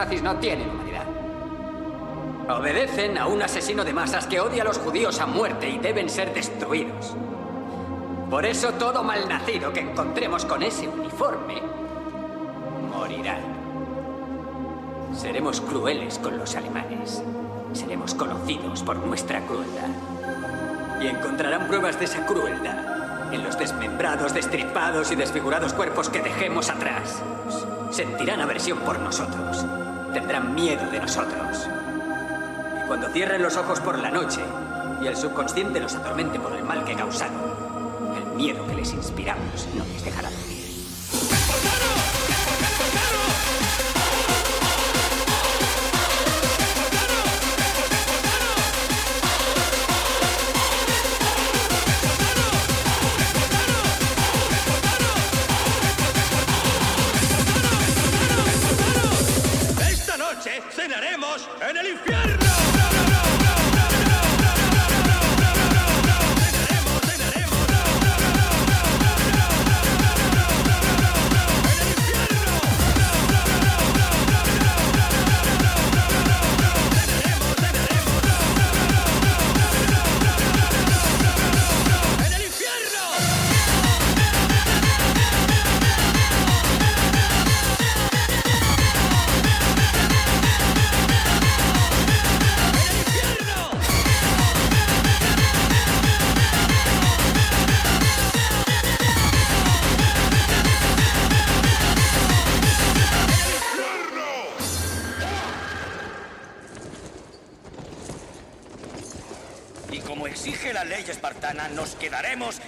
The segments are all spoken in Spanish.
Nazis no tienen humanidad. Obedecen a un asesino de masas que odia a los judíos a muerte y deben ser destruidos. Por eso todo malnacido que encontremos con ese uniforme morirá. Seremos crueles con los alemanes. Seremos conocidos por nuestra crueldad. Y encontrarán pruebas de esa crueldad en los desmembrados, destripados y desfigurados cuerpos que dejemos atrás. Sentirán aversión por nosotros. Tendrán miedo de nosotros. Y cuando cierren los ojos por la noche y el subconsciente los atormente por el mal que causaron, el miedo que les inspiramos no les dejará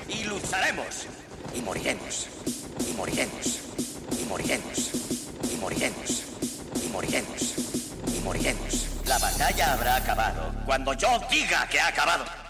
y lucharemos. Y moriremos. Y moriremos. Y moriremos. Y moriremos. Y moriremos. Y moriremos. La batalla habrá acabado cuando yo diga que ha acabado.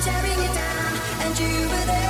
Tearing it down. And you were there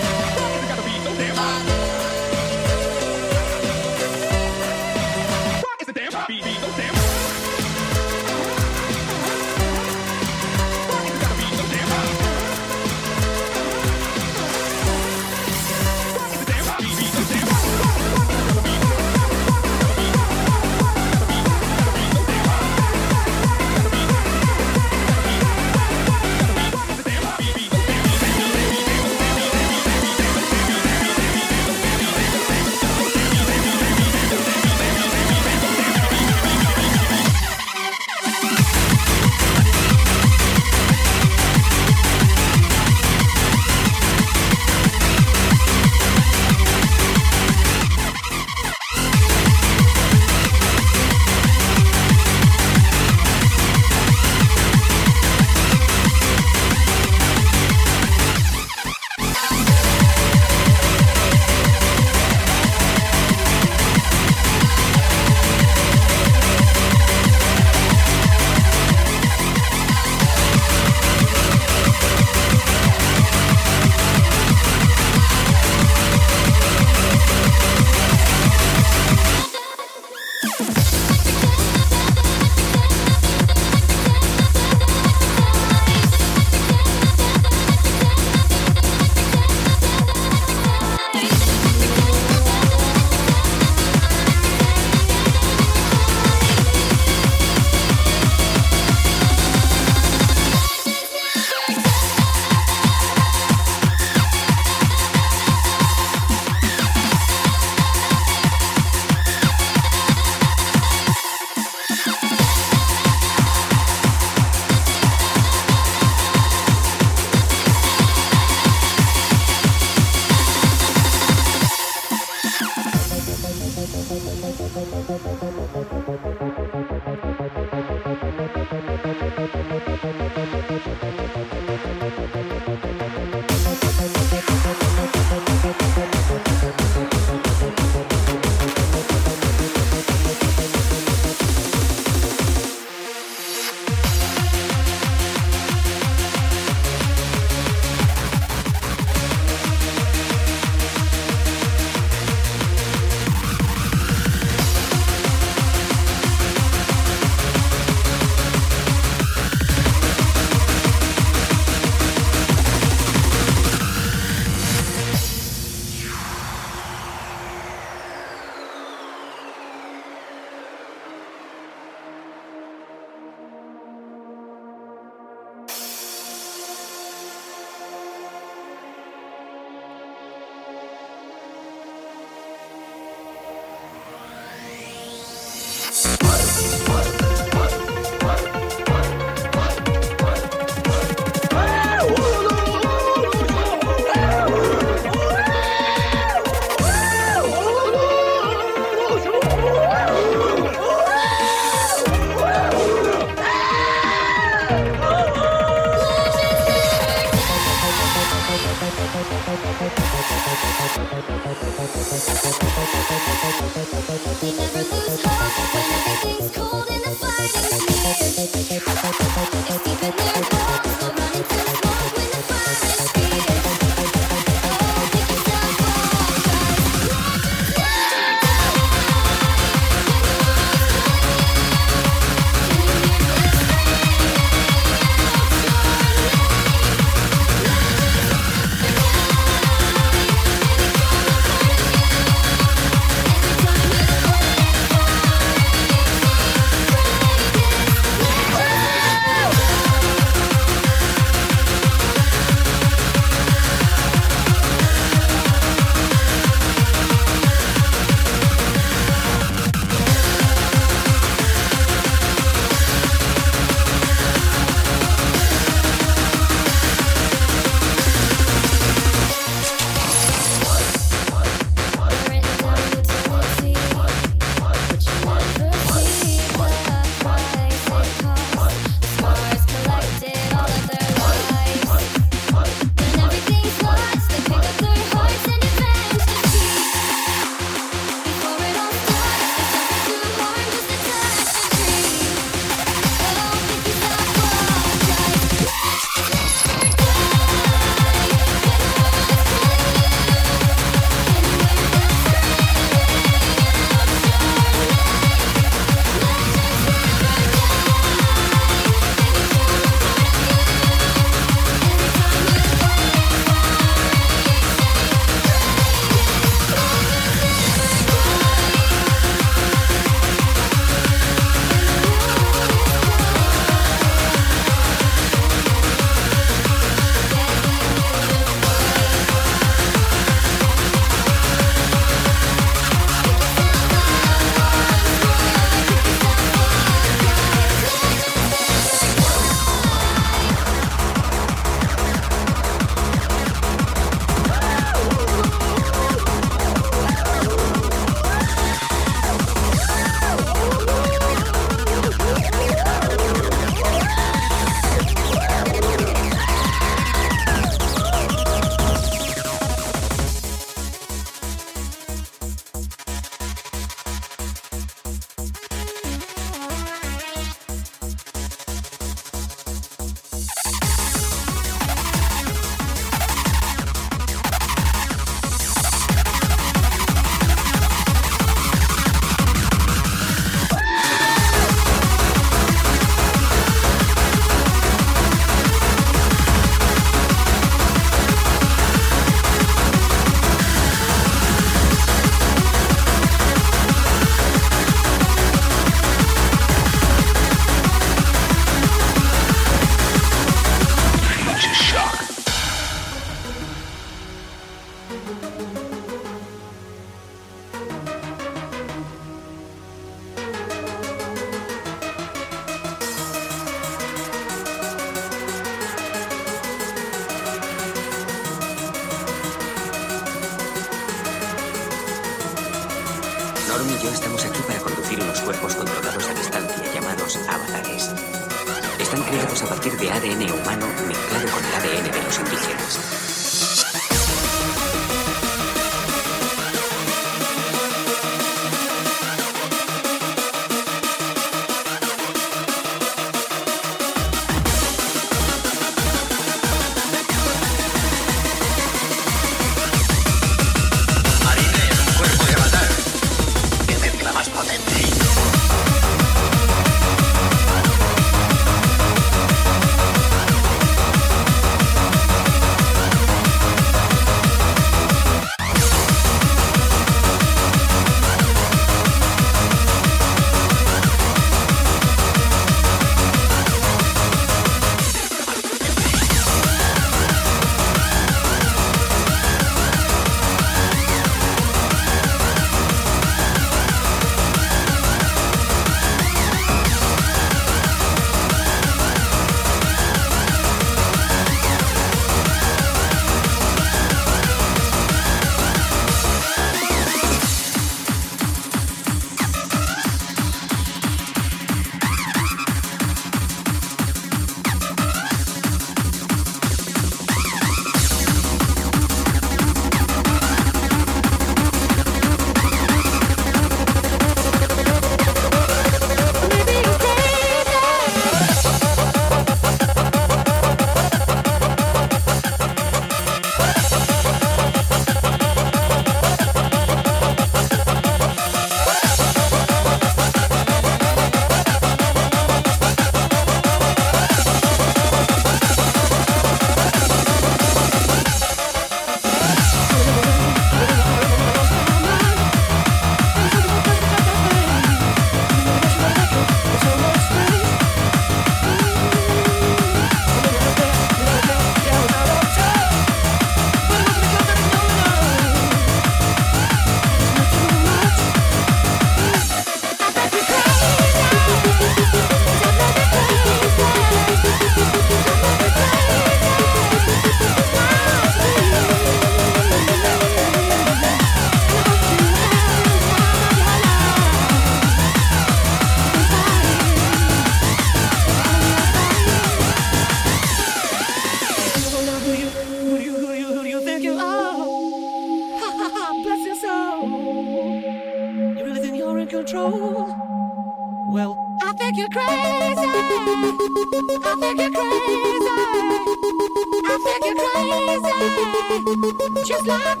you're crazy, just like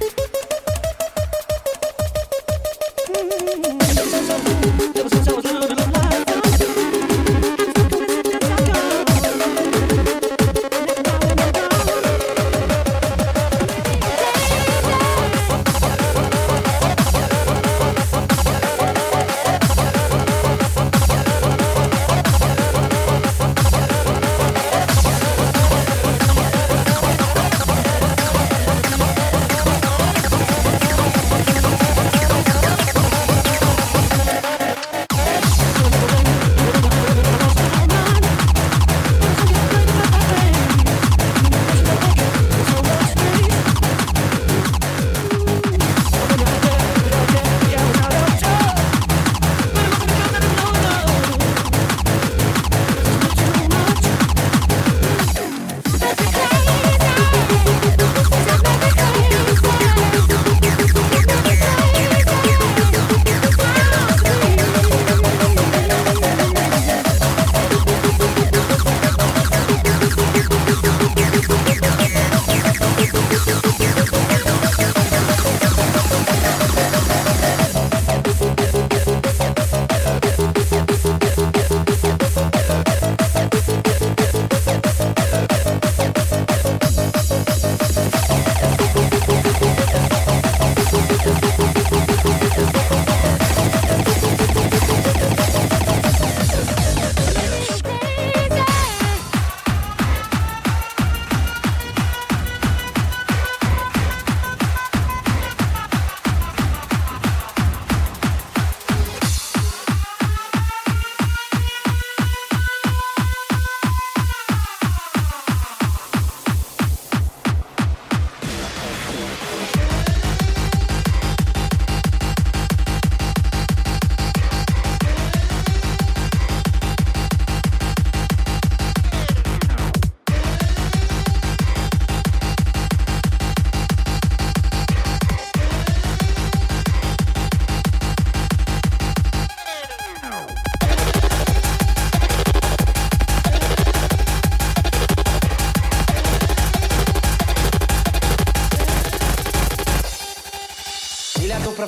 me.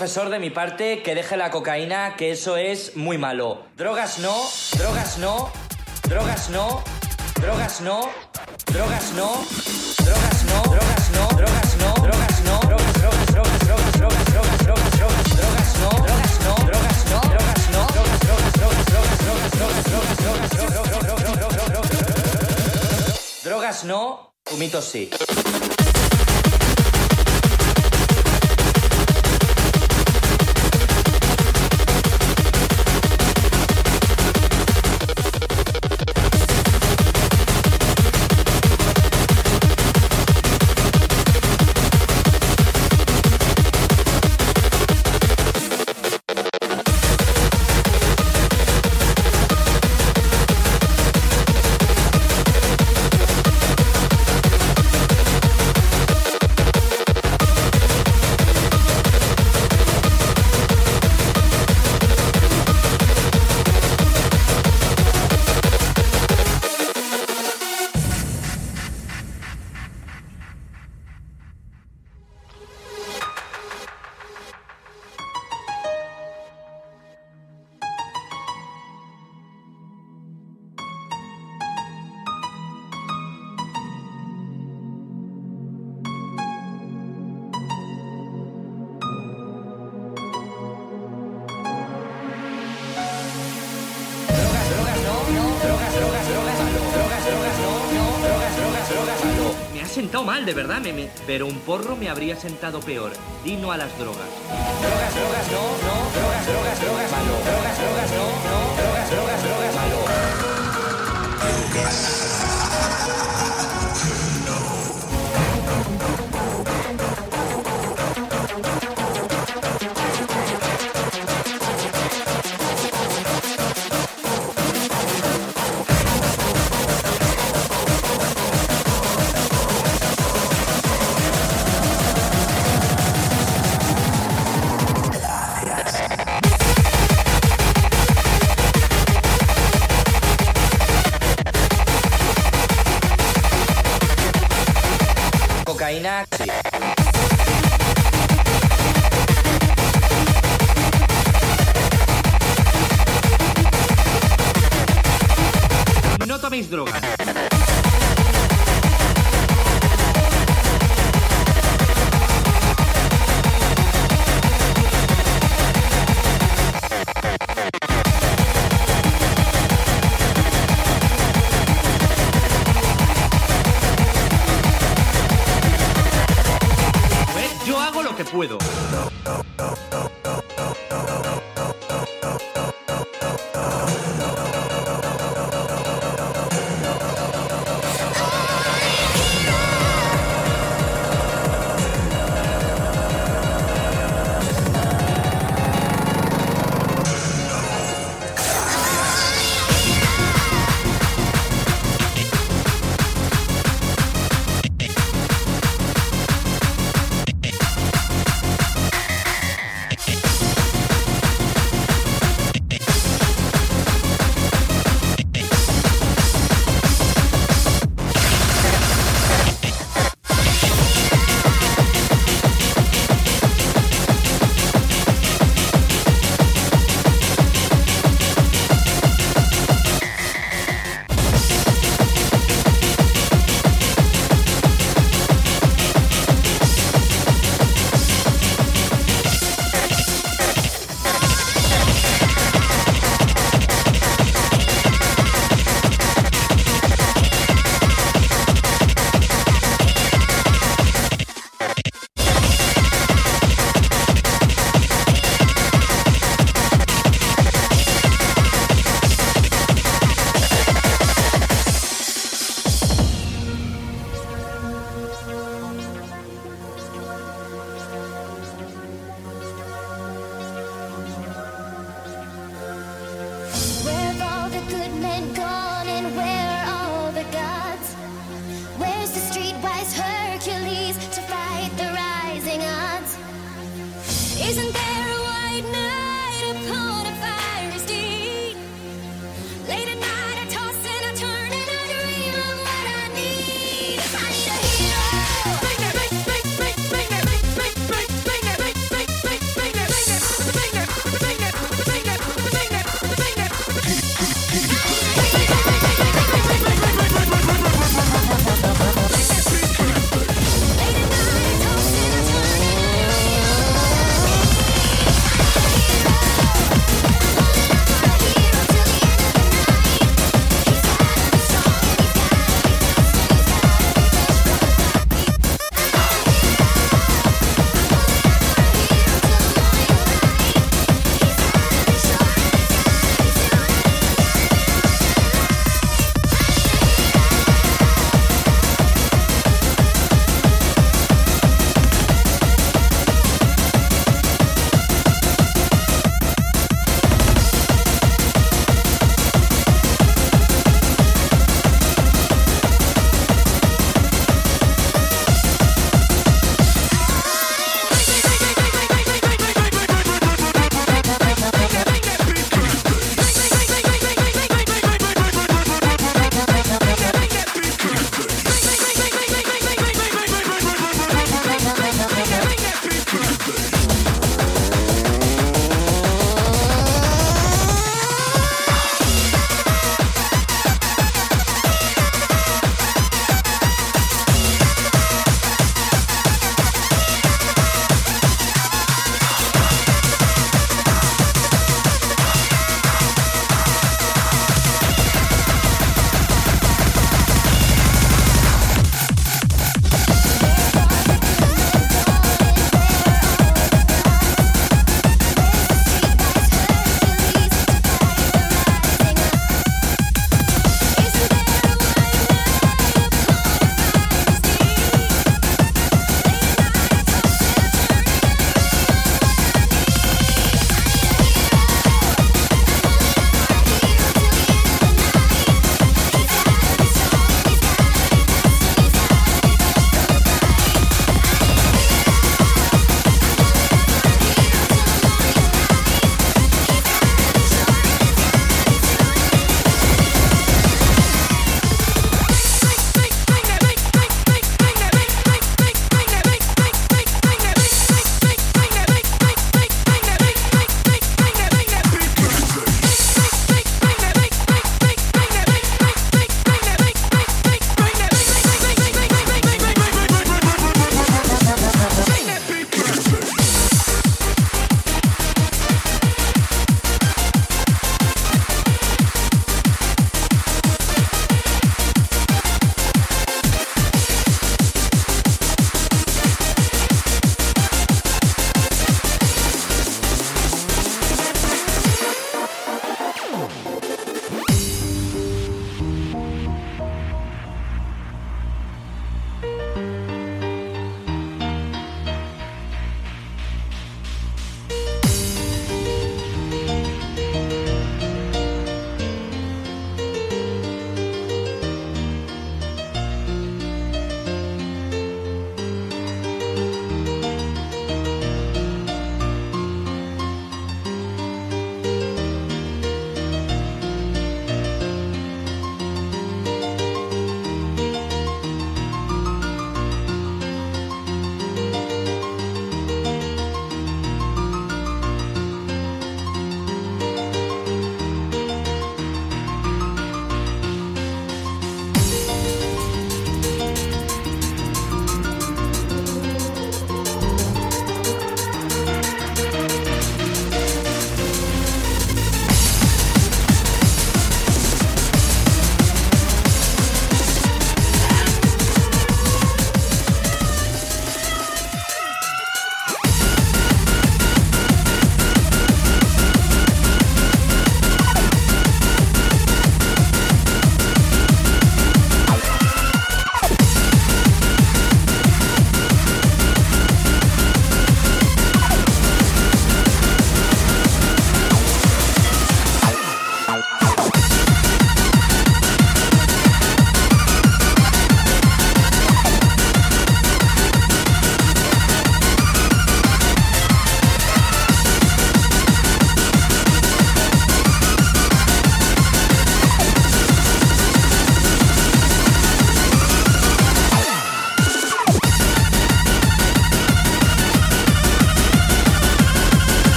Profesor de mi parte que deje la cocaína, que eso es muy malo. Drogas no, drogas no, drogas no, drogas no, drogas no, drogas no, drogas no, drogas no, drogas no, drogas, drogas, drogas, drogas, drogas, drogas, drogas, drogas, drogas no, drogas no, drogas no, drogas no, drogas, drogas, drogas, drogas, drogas, drogas, drogas, drogas, drogas, drogas, drogas no, humitos sí. Pero un porro me habría sentado peor. Dino a las drogas. Drogas, drogas, no, no, drogas, drogas, drogas, malo. Drogas, drogas, no, no, drogas, drogas, drogas, malo.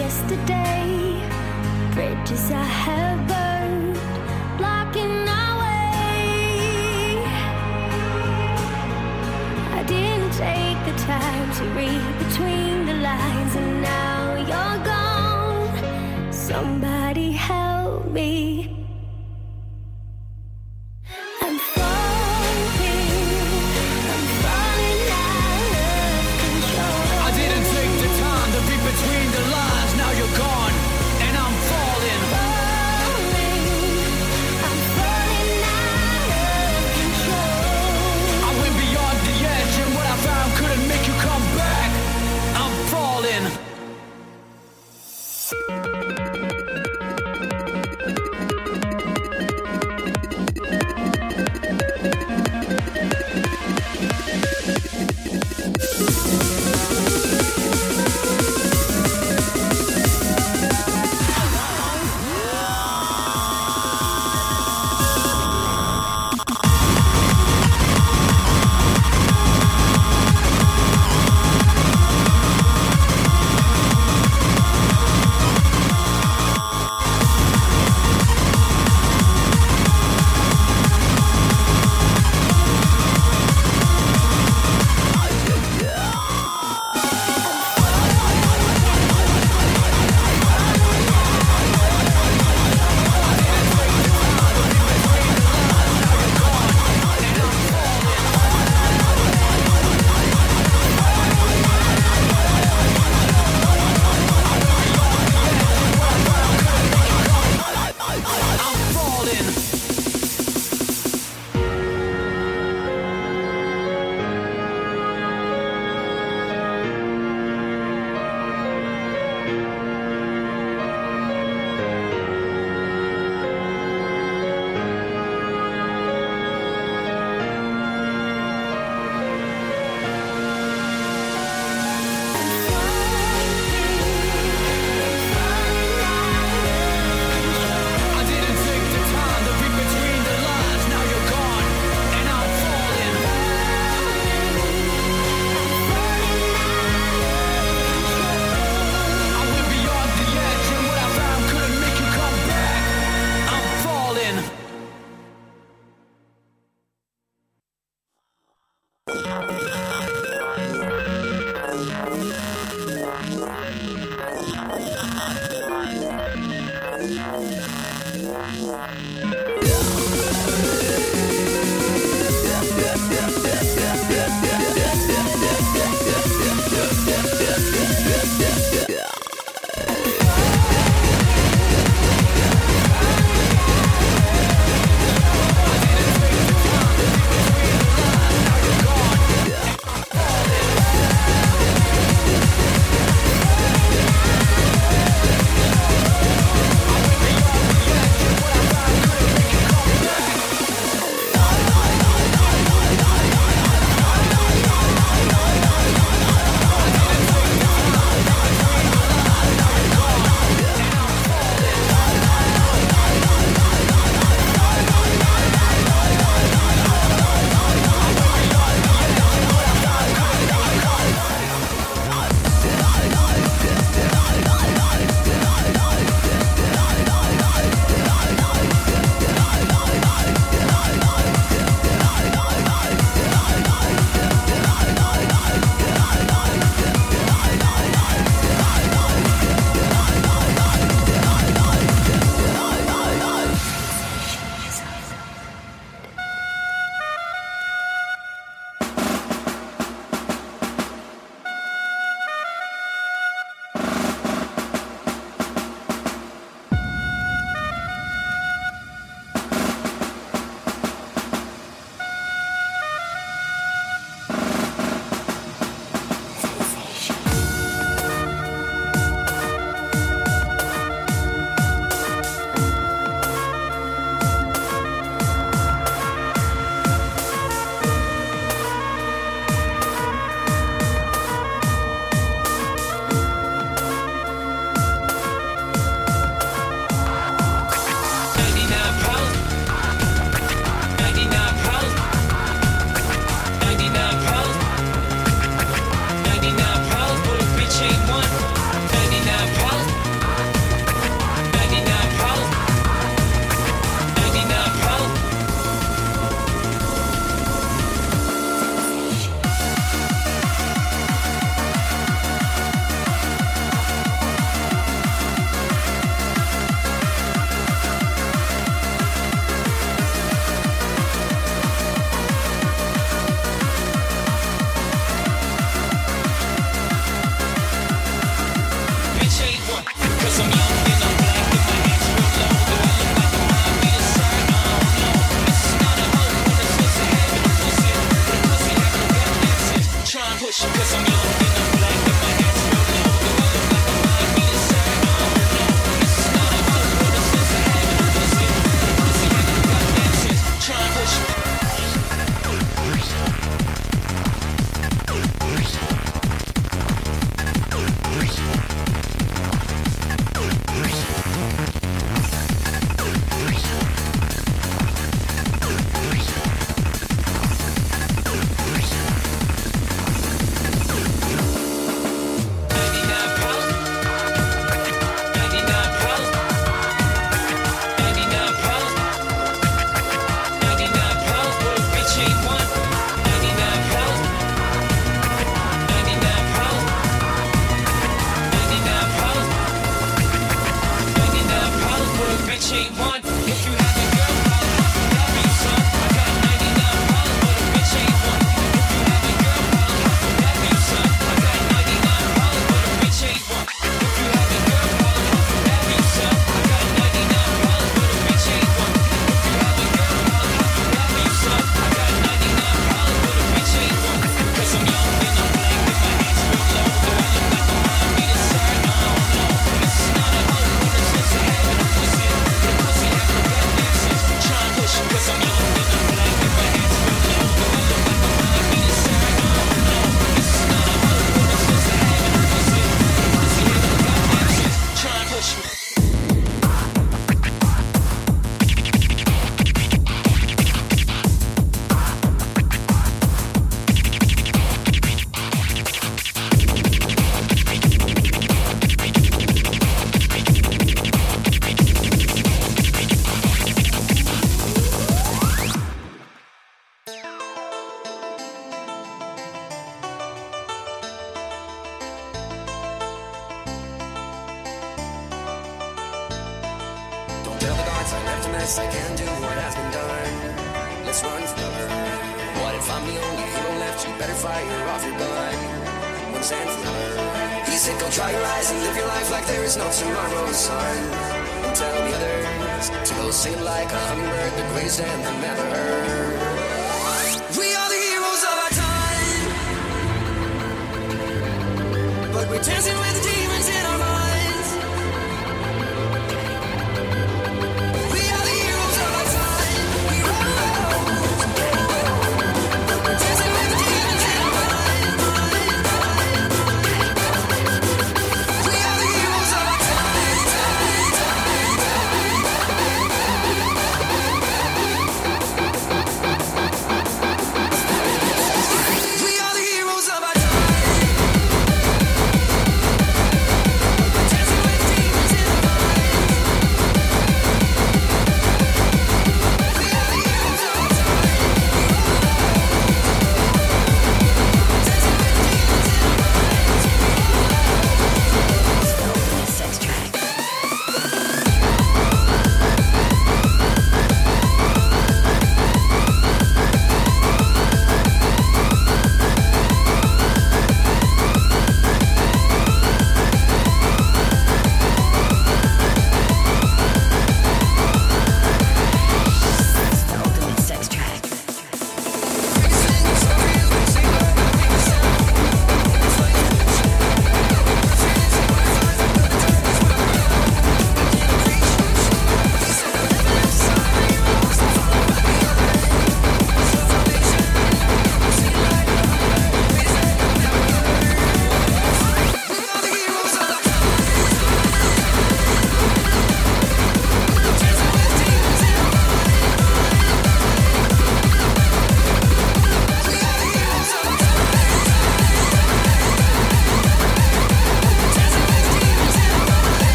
yesterday. Bridges I have burned, blocking our way. I didn't take the time to read between the lines, and now you're gone. Somebody help me.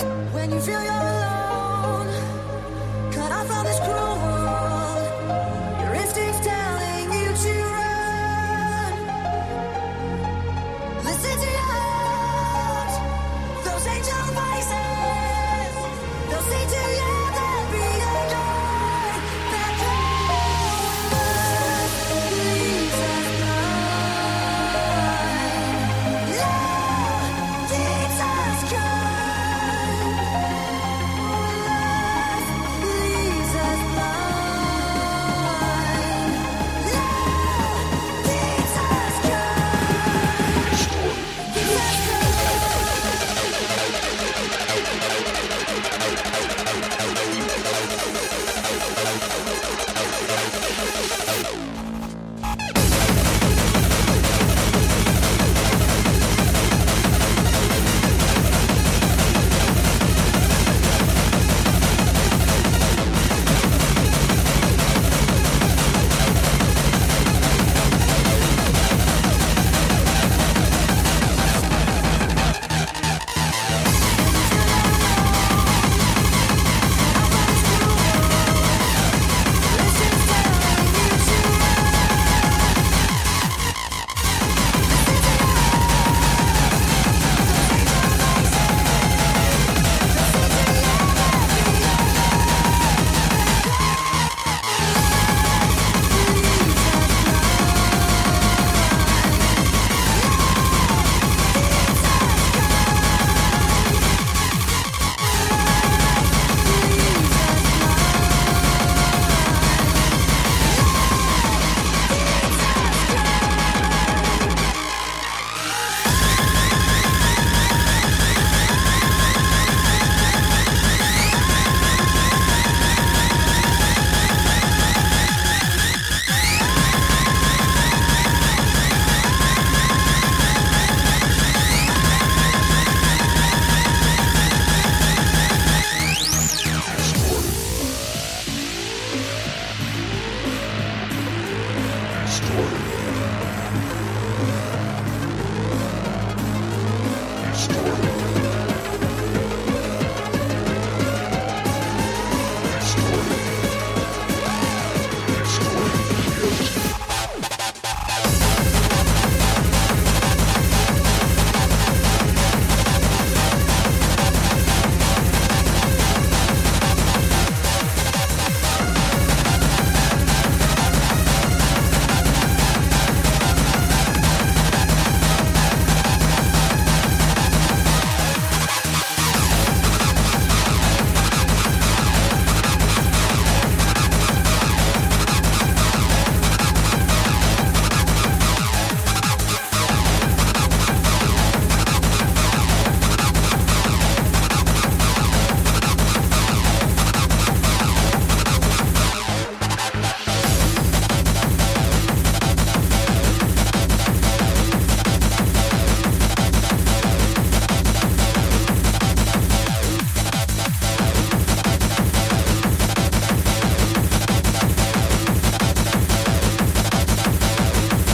When you feel your